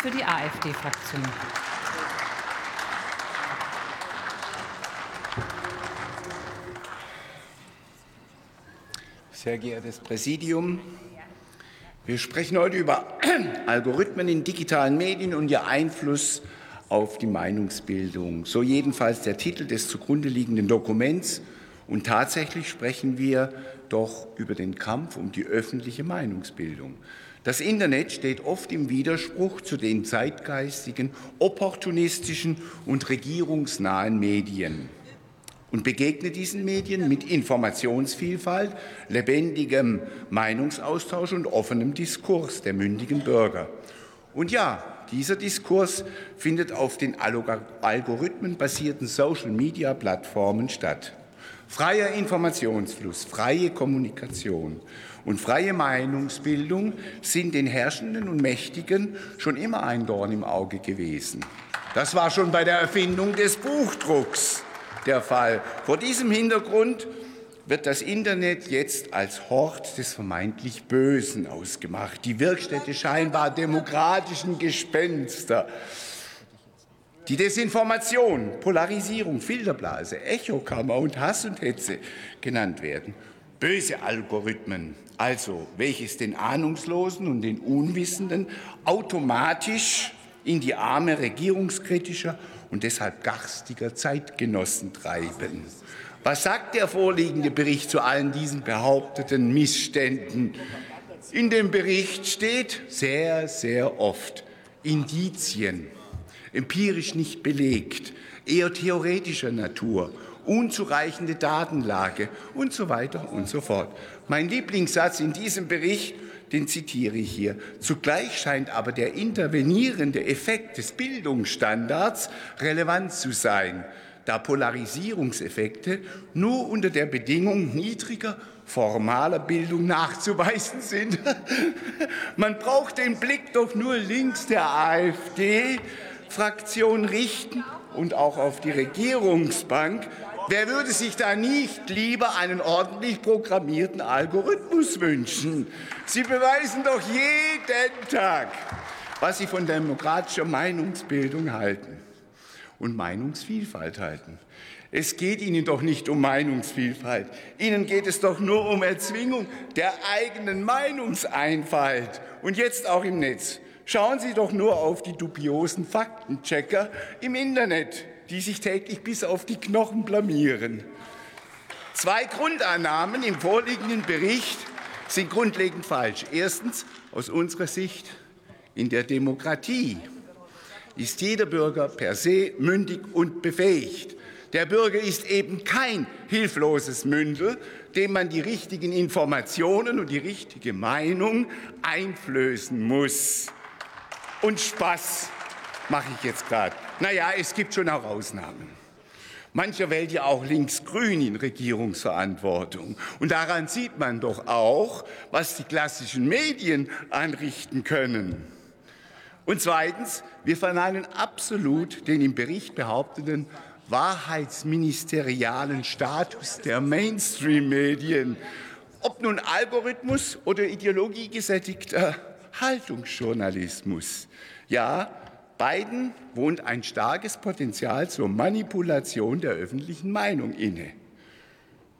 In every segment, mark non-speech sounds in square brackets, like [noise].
für die AfD-Fraktion. Sehr geehrtes Präsidium, wir sprechen heute über [clears throat] Algorithmen in digitalen Medien und ihr Einfluss auf die Meinungsbildung. So jedenfalls der Titel des zugrunde liegenden Dokuments. Und tatsächlich sprechen wir doch über den Kampf um die öffentliche Meinungsbildung. Das Internet steht oft im Widerspruch zu den zeitgeistigen, opportunistischen und regierungsnahen Medien und begegnet diesen Medien mit Informationsvielfalt, lebendigem Meinungsaustausch und offenem Diskurs der mündigen Bürger. Und ja, dieser Diskurs findet auf den algorithmenbasierten Social-Media-Plattformen statt. Freier Informationsfluss, freie Kommunikation und freie Meinungsbildung sind den Herrschenden und Mächtigen schon immer ein Dorn im Auge gewesen. Das war schon bei der Erfindung des Buchdrucks der Fall. Vor diesem Hintergrund wird das Internet jetzt als Hort des vermeintlich Bösen ausgemacht, die Wirkstätte scheinbar demokratischen Gespenster. Die Desinformation, Polarisierung, Filterblase, Echokammer und Hass und Hetze genannt werden. Böse Algorithmen, also welches den Ahnungslosen und den Unwissenden automatisch in die Arme regierungskritischer und deshalb garstiger Zeitgenossen treiben. Was sagt der vorliegende Bericht zu allen diesen behaupteten Missständen? In dem Bericht steht sehr, sehr oft Indizien, empirisch nicht belegt, eher theoretischer Natur, unzureichende Datenlage und so weiter und so fort. Mein Lieblingssatz in diesem Bericht den zitiere ich hier. Zugleich scheint aber der intervenierende Effekt des Bildungsstandards relevant zu sein, da Polarisierungseffekte nur unter der Bedingung niedriger formaler Bildung nachzuweisen sind. [laughs] Man braucht den Blick doch nur links der AfD-Fraktion richten und auch auf die Regierungsbank. Wer würde sich da nicht lieber einen ordentlich programmierten Algorithmus wünschen? Sie beweisen doch jeden Tag, was Sie von demokratischer Meinungsbildung halten und Meinungsvielfalt halten. Es geht Ihnen doch nicht um Meinungsvielfalt. Ihnen geht es doch nur um Erzwingung der eigenen Meinungseinfalt und jetzt auch im Netz. Schauen Sie doch nur auf die dubiosen Faktenchecker im Internet die sich täglich bis auf die Knochen blamieren. Zwei Grundannahmen im vorliegenden Bericht sind grundlegend falsch. Erstens, aus unserer Sicht, in der Demokratie ist jeder Bürger per se mündig und befähigt. Der Bürger ist eben kein hilfloses Mündel, dem man die richtigen Informationen und die richtige Meinung einflößen muss. Und Spaß mache ich jetzt gerade. Naja, es gibt schon auch Ausnahmen. Mancher wählt ja auch linksgrün in Regierungsverantwortung. Und daran sieht man doch auch, was die klassischen Medien anrichten können. Und zweitens, wir verneinen absolut den im Bericht behaupteten wahrheitsministerialen Status der Mainstream-Medien. Ob nun Algorithmus oder ideologiegesättigter Haltungsjournalismus. Ja, Beiden wohnt ein starkes Potenzial zur Manipulation der öffentlichen Meinung inne.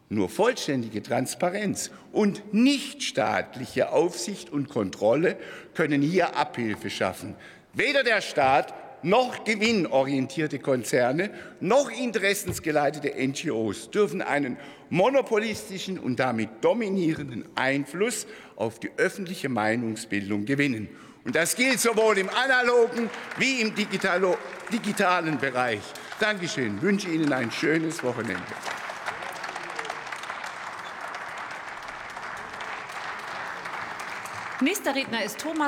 Nur vollständige Transparenz und nichtstaatliche Aufsicht und Kontrolle können hier Abhilfe schaffen. Weder der Staat noch gewinnorientierte Konzerne noch interessensgeleitete NGOs dürfen einen monopolistischen und damit dominierenden Einfluss auf die öffentliche Meinungsbildung gewinnen. Und das gilt sowohl im analogen wie im digitalen Bereich. Dankeschön. Ich wünsche Ihnen ein schönes Wochenende. Nächster Redner ist Thomas